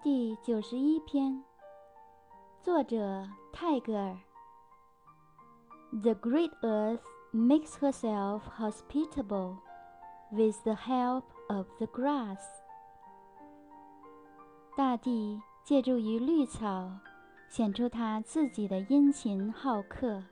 第九十一篇作者泰戈尔 the great earth makes herself hospitable with the help of the grass 大地借助于绿草显出它自己的殷勤好客